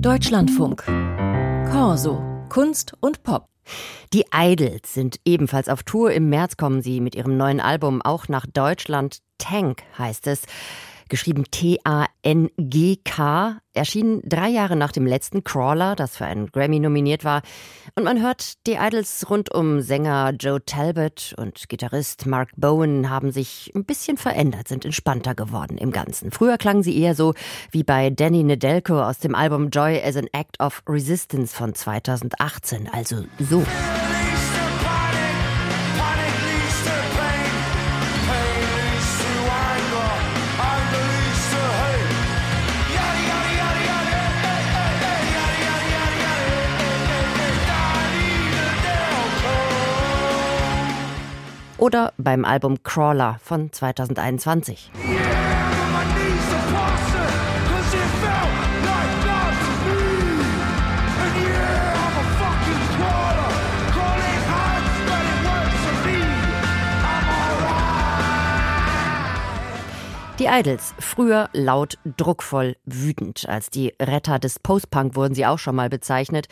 Deutschlandfunk. Corso. Kunst und Pop. Die Idols sind ebenfalls auf Tour. Im März kommen sie mit ihrem neuen Album auch nach Deutschland. Tank heißt es geschrieben T-A-N-G-K, erschien drei Jahre nach dem letzten Crawler, das für einen Grammy nominiert war. Und man hört, die Idols rund um Sänger Joe Talbot und Gitarrist Mark Bowen haben sich ein bisschen verändert, sind entspannter geworden im Ganzen. Früher klangen sie eher so wie bei Danny Nedelko aus dem Album Joy as an Act of Resistance von 2018, also so. Oder beim Album Crawler von 2021. Die Idols, früher laut, druckvoll, wütend. Als die Retter des Post-Punk wurden sie auch schon mal bezeichnet.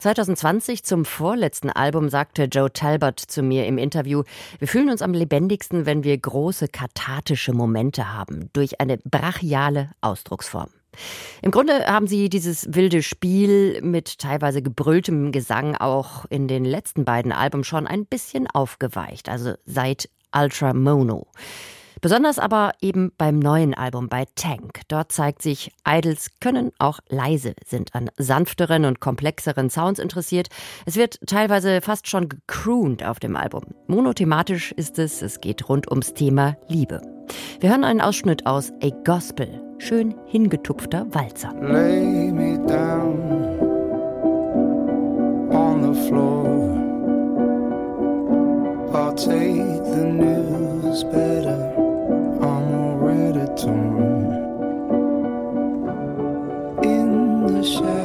2020 zum vorletzten Album sagte Joe Talbot zu mir im Interview, wir fühlen uns am lebendigsten, wenn wir große kathartische Momente haben, durch eine brachiale Ausdrucksform. Im Grunde haben sie dieses wilde Spiel mit teilweise gebrülltem Gesang auch in den letzten beiden Alben schon ein bisschen aufgeweicht, also seit Ultra Mono. Besonders aber eben beim neuen Album bei Tank. Dort zeigt sich, Idols können auch leise, sind an sanfteren und komplexeren Sounds interessiert. Es wird teilweise fast schon gecrooned auf dem Album. Monothematisch ist es, es geht rund ums Thema Liebe. Wir hören einen Ausschnitt aus A Gospel, schön hingetupfter Walzer. Lay me down on the floor. I'll take the news better. In the shadow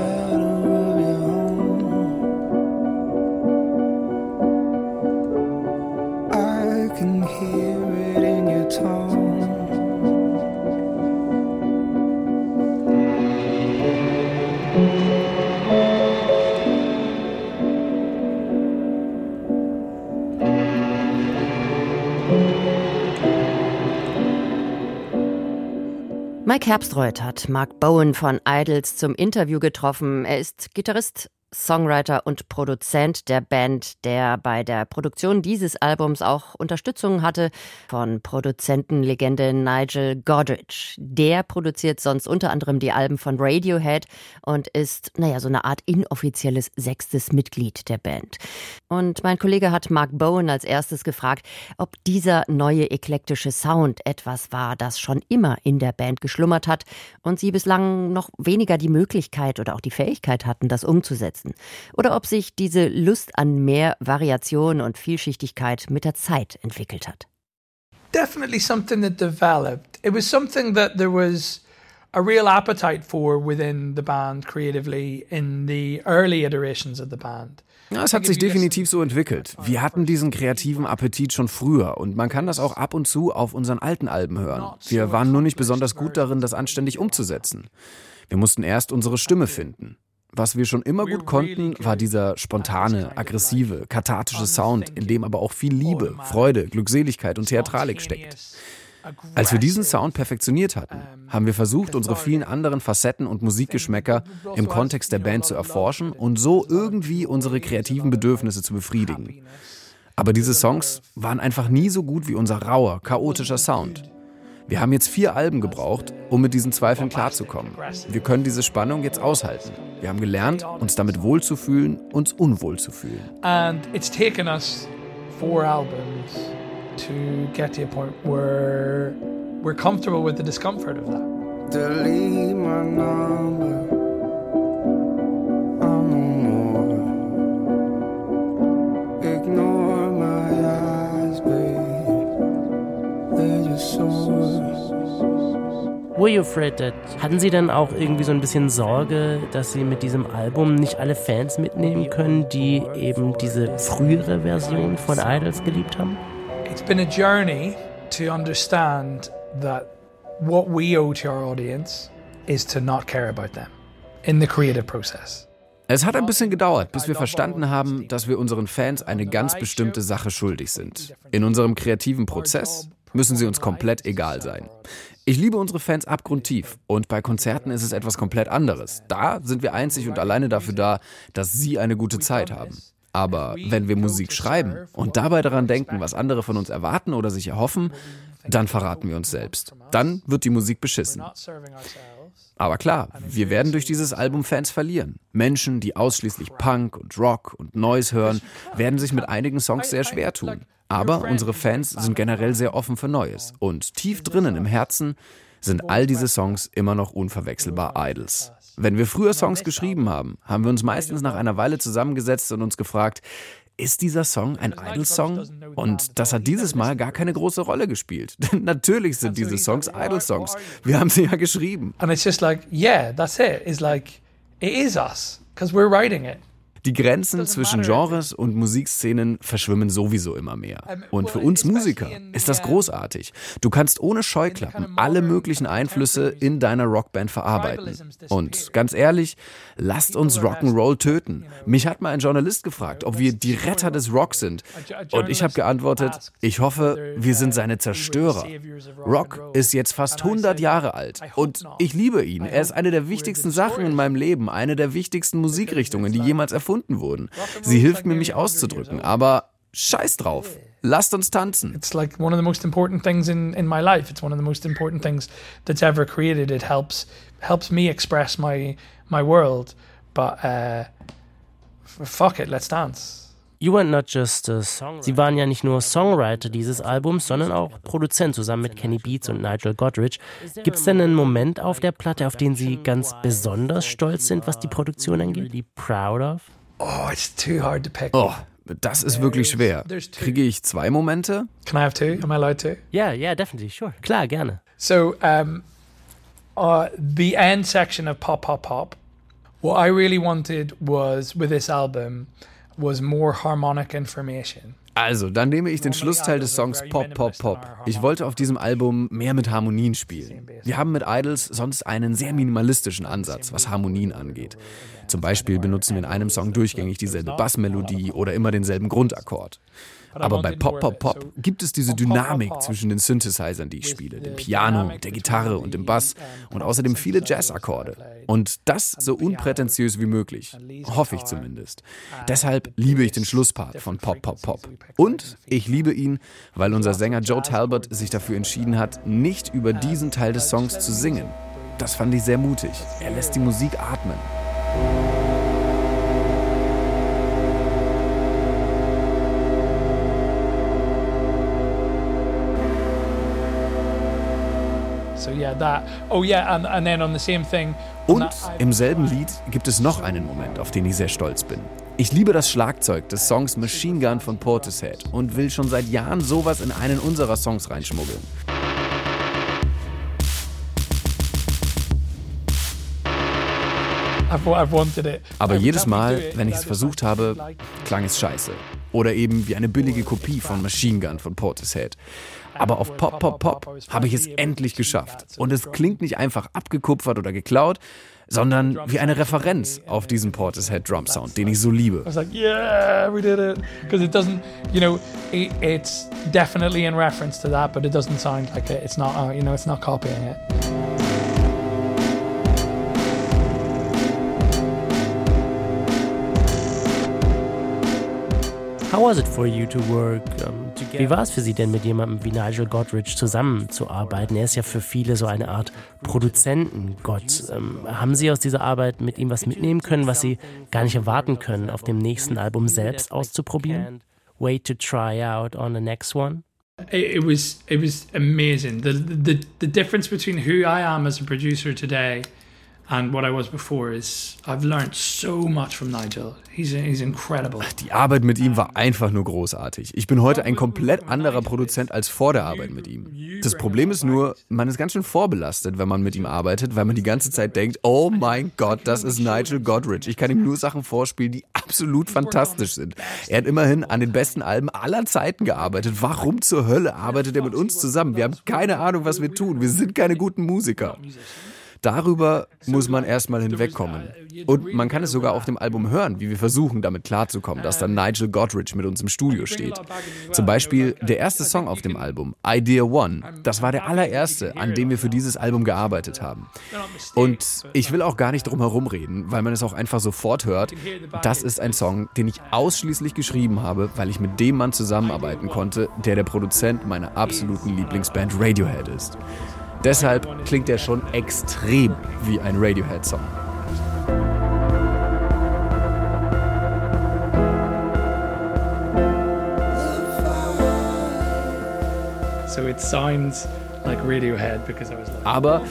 Mike Herbstreuth hat Mark Bowen von Idols zum Interview getroffen. Er ist Gitarrist, Songwriter und Produzent der Band, der bei der Produktion dieses Albums auch Unterstützung hatte von Produzentenlegende Nigel Godrich. Der produziert sonst unter anderem die Alben von Radiohead und ist, naja, so eine Art inoffizielles sechstes Mitglied der Band. Und mein Kollege hat Mark Bowen als erstes gefragt, ob dieser neue eklektische Sound etwas war, das schon immer in der Band geschlummert hat und sie bislang noch weniger die Möglichkeit oder auch die Fähigkeit hatten, das umzusetzen setzen oder ob sich diese Lust an mehr Variation und Vielschichtigkeit mit der Zeit entwickelt hat. Definitely something that developed. It was something that there was a real appetite for within the band creatively in the early iterations of the band. Ja, es hat sich definitiv so entwickelt. Wir hatten diesen kreativen Appetit schon früher und man kann das auch ab und zu auf unseren alten Alben hören. Wir waren nur nicht besonders gut darin, das anständig umzusetzen. Wir mussten erst unsere Stimme finden. Was wir schon immer gut konnten, war dieser spontane, aggressive, kathartische Sound, in dem aber auch viel Liebe, Freude, Glückseligkeit und Theatralik steckt. Als wir diesen Sound perfektioniert hatten, haben wir versucht, unsere vielen anderen Facetten und Musikgeschmäcker im Kontext der Band zu erforschen und so irgendwie unsere kreativen Bedürfnisse zu befriedigen. Aber diese Songs waren einfach nie so gut wie unser rauer, chaotischer Sound. Wir haben jetzt vier Alben gebraucht, um mit diesen Zweifeln klarzukommen. Wir können diese Spannung jetzt aushalten. Wir haben gelernt, uns damit wohlzufühlen, uns unwohl zu fühlen. And it's taken us four albums to get to a point where we're comfortable with the discomfort of that. Delete my number. Were You Afraid That? Hatten Sie dann auch irgendwie so ein bisschen Sorge, dass Sie mit diesem Album nicht alle Fans mitnehmen können, die eben diese frühere Version von Idols geliebt haben? It's been a journey to understand that what we owe to our audience is to not care about them. in the creative process. Es hat ein bisschen gedauert, bis wir verstanden haben, dass wir unseren Fans eine ganz bestimmte Sache schuldig sind. In unserem kreativen Prozess müssen sie uns komplett egal sein. Ich liebe unsere Fans abgrundtief und bei Konzerten ist es etwas komplett anderes. Da sind wir einzig und alleine dafür da, dass sie eine gute Zeit haben. Aber wenn wir Musik schreiben und dabei daran denken, was andere von uns erwarten oder sich erhoffen, dann verraten wir uns selbst. Dann wird die Musik beschissen. Aber klar, wir werden durch dieses Album Fans verlieren. Menschen, die ausschließlich Punk und Rock und Noise hören, werden sich mit einigen Songs sehr schwer tun. Aber unsere Fans sind generell sehr offen für Neues. Und tief drinnen im Herzen sind all diese Songs immer noch unverwechselbar Idols. Wenn wir früher Songs geschrieben haben, haben wir uns meistens nach einer Weile zusammengesetzt und uns gefragt, ist dieser Song ein Idol-Song? Und das hat dieses Mal gar keine große Rolle gespielt. Denn natürlich sind diese Songs Idol-Songs. Wir haben sie ja geschrieben. And it's just like, yeah, that's it. It's like, it is us, because we're writing it. Die Grenzen zwischen Genres und Musikszenen verschwimmen sowieso immer mehr. Und für uns Musiker ist das großartig. Du kannst ohne Scheuklappen alle möglichen Einflüsse in deiner Rockband verarbeiten. Und ganz ehrlich, lasst uns Rock'n'Roll töten. Mich hat mal ein Journalist gefragt, ob wir die Retter des Rock sind. Und ich habe geantwortet, ich hoffe, wir sind seine Zerstörer. Rock ist jetzt fast 100 Jahre alt. Und ich liebe ihn. Er ist eine der wichtigsten Sachen in meinem Leben, eine der wichtigsten Musikrichtungen, die jemals erfunden erfunden wurden. Sie hilft mir, mich auszudrücken, aber scheiß drauf. Lasst uns tanzen. It's like one of the most important things in, in my life. It's one of the most important things that's ever created. It helps helps me express my my world. But uh, fuck it, let's dance. You weren't not just a Sie waren ja nicht nur Songwriter dieses Albums, sondern auch Produzent zusammen mit Kenny Beats und Nigel Godrich. Gibt es denn einen Moment auf der Platte, auf den Sie ganz besonders stolz sind, was die Produktion angeht? Proud of? Oh, it's too hard to pick. Oh, das ist wirklich schwer. Kriege ich zwei Momente? Can I have two? Am I allowed to? Yeah, yeah, definitely, sure. Klar, gerne. So, um, uh, the end section of Pop Pop Pop. What I really wanted was with this album was more harmonic information. Also, dann nehme ich den Schlussteil des Songs Pop, Pop, Pop. Ich wollte auf diesem Album mehr mit Harmonien spielen. Wir haben mit Idols sonst einen sehr minimalistischen Ansatz, was Harmonien angeht. Zum Beispiel benutzen wir in einem Song durchgängig dieselbe Bassmelodie oder immer denselben Grundakkord. Aber bei Pop Pop Pop gibt es diese Dynamik zwischen den Synthesizern, die ich spiele, dem Piano, der Gitarre und dem Bass und außerdem viele Jazzakkorde. Und das so unprätentiös wie möglich. Hoffe ich zumindest. Deshalb liebe ich den Schlusspart von Pop Pop Pop. Und ich liebe ihn, weil unser Sänger Joe Talbot sich dafür entschieden hat, nicht über diesen Teil des Songs zu singen. Das fand ich sehr mutig. Er lässt die Musik atmen. Und im selben Lied gibt es noch einen Moment, auf den ich sehr stolz bin. Ich liebe das Schlagzeug des Songs Machine Gun von Portishead und will schon seit Jahren sowas in einen unserer Songs reinschmuggeln. Aber jedes Mal, wenn ich es versucht habe, klang es scheiße. Oder eben wie eine billige Kopie von Machine Gun von Portishead. Aber auf Pop, Pop, Pop habe ich es endlich geschafft. Und es klingt nicht einfach abgekupfert oder geklaut, sondern wie eine Referenz auf diesen Portishead Drum Sound, den ich so liebe. I was like, yeah, we did it. Because it doesn't, you know, it, it's definitely in reference to that, but it doesn't sound like it. It's not, uh, you know, it's not copying it. How was it for you to work um? Wie war es für Sie denn mit jemandem wie Nigel Godrich zusammenzuarbeiten? Er ist ja für viele so eine Art Produzentengott. Ähm, haben Sie aus dieser Arbeit mit ihm was mitnehmen können, was Sie gar nicht erwarten können, auf dem nächsten Album selbst auszuprobieren? Wait to try out on the next one? It, was it was amazing. The, the the difference between who I am as a producer today and what I was before is I've so much from Nigel. He's, he's incredible. Die Arbeit mit ihm war einfach nur großartig. Ich bin heute ein komplett anderer Produzent als vor der Arbeit mit ihm. Das Problem ist nur, man ist ganz schön vorbelastet, wenn man mit ihm arbeitet, weil man die ganze Zeit denkt, oh mein Gott, das ist Nigel Godrich. Ich kann ihm nur Sachen vorspielen, die absolut fantastisch sind. Er hat immerhin an den besten Alben aller Zeiten gearbeitet. Warum zur Hölle arbeitet er mit uns zusammen? Wir haben keine Ahnung, was wir tun. Wir sind keine guten Musiker. Darüber muss man erstmal hinwegkommen. Und man kann es sogar auf dem Album hören, wie wir versuchen, damit klarzukommen, dass dann Nigel Godrich mit uns im Studio steht. Zum Beispiel der erste Song auf dem Album, Idea One, das war der allererste, an dem wir für dieses Album gearbeitet haben. Und ich will auch gar nicht drum herum reden, weil man es auch einfach sofort hört. Das ist ein Song, den ich ausschließlich geschrieben habe, weil ich mit dem Mann zusammenarbeiten konnte, der der Produzent meiner absoluten Lieblingsband Radiohead ist. Deshalb klingt er schon extrem wie ein Radiohead-Song. So it sounds aber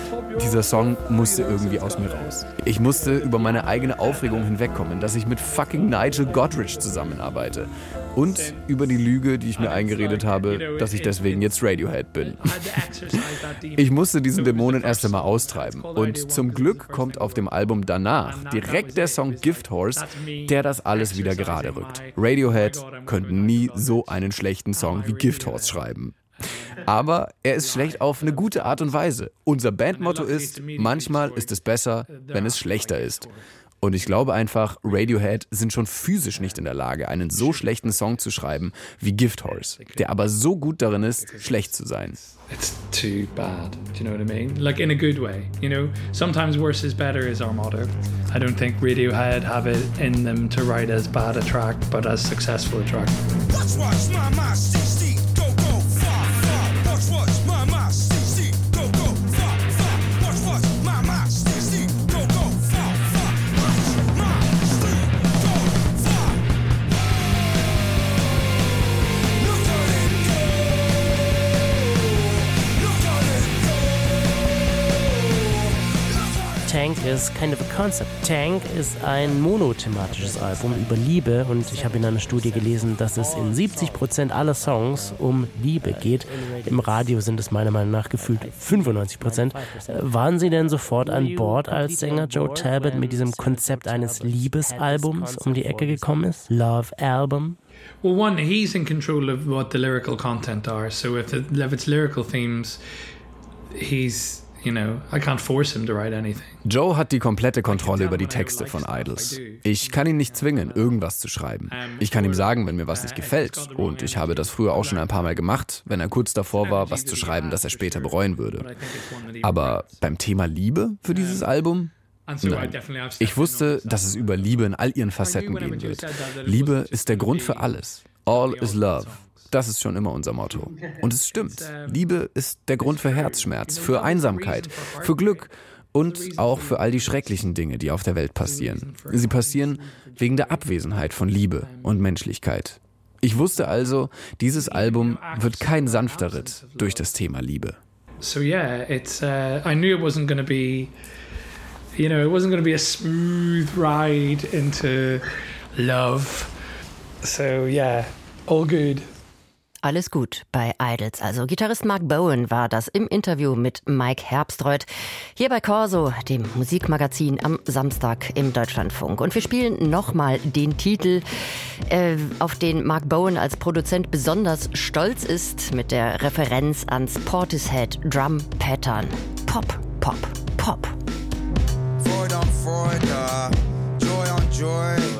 dieser Song musste irgendwie aus mir raus. Ich musste über meine eigene Aufregung hinwegkommen, dass ich mit fucking Nigel Godrich zusammenarbeite. Und über die Lüge, die ich mir eingeredet habe, dass ich deswegen jetzt Radiohead bin. Ich musste diesen Dämonen erst einmal austreiben. Und zum Glück kommt auf dem Album danach direkt der Song Gift Horse, der das alles wieder gerade rückt. Radiohead könnten nie so einen schlechten Song wie Gift Horse schreiben. Aber er ist schlecht auf eine gute Art und Weise. Unser Bandmotto ist, manchmal ist es besser, wenn es schlechter ist. Und ich glaube einfach, Radiohead sind schon physisch nicht in der Lage, einen so schlechten Song zu schreiben wie Gift Horse, der aber so gut darin ist, schlecht zu sein. It's too bad. Do you know what I mean? Like in a good way. You know, sometimes worse is better is our motto. I don't think Radiohead have it in them to write as bad a track, but as successful a track. Watch, watch, my, my, Tank is kind of a concept. Tank ist ein monothematisches Album über Liebe und ich habe in einer Studie gelesen, dass es in 70 Prozent aller Songs um Liebe geht. Im Radio sind es meiner Meinung nach gefühlt 95 Prozent. Waren Sie denn sofort an Bord, als Sänger Joe Talbot mit diesem Konzept eines Liebesalbums um die Ecke gekommen ist? Love Album? Well, one, he's in control of what the lyrical content are. So if, the, if it's lyrical themes, he's You know, I can't force him to write anything. Joe hat die komplette Kontrolle über die Texte von Idols. Ich kann ihn nicht zwingen, irgendwas zu schreiben. Ich kann ihm sagen, wenn mir was nicht gefällt. Und ich habe das früher auch schon ein paar Mal gemacht, wenn er kurz davor war, was zu schreiben, das er später bereuen würde. Aber beim Thema Liebe für dieses Album? Nein. Ich wusste, dass es über Liebe in all ihren Facetten gehen wird. Liebe ist der Grund für alles. All is love. Das ist schon immer unser Motto. Und es stimmt. Liebe ist der Grund für Herzschmerz, für Einsamkeit, für Glück und auch für all die schrecklichen Dinge, die auf der Welt passieren. Sie passieren wegen der Abwesenheit von Liebe und Menschlichkeit. Ich wusste also, dieses Album wird kein sanfter Ritt durch das Thema Liebe. So yeah, it's uh, I knew it wasn't going to be you know, it wasn't going to be a smooth ride into love. So yeah, all good. Alles gut bei Idols. Also Gitarrist Mark Bowen war das im Interview mit Mike Herbstreuth hier bei Corso, dem Musikmagazin am Samstag im Deutschlandfunk. Und wir spielen nochmal den Titel, äh, auf den Mark Bowen als Produzent besonders stolz ist, mit der Referenz ans Portishead Drum Pattern. Pop, Pop, Pop. Freud on Freud, uh, joy on joy.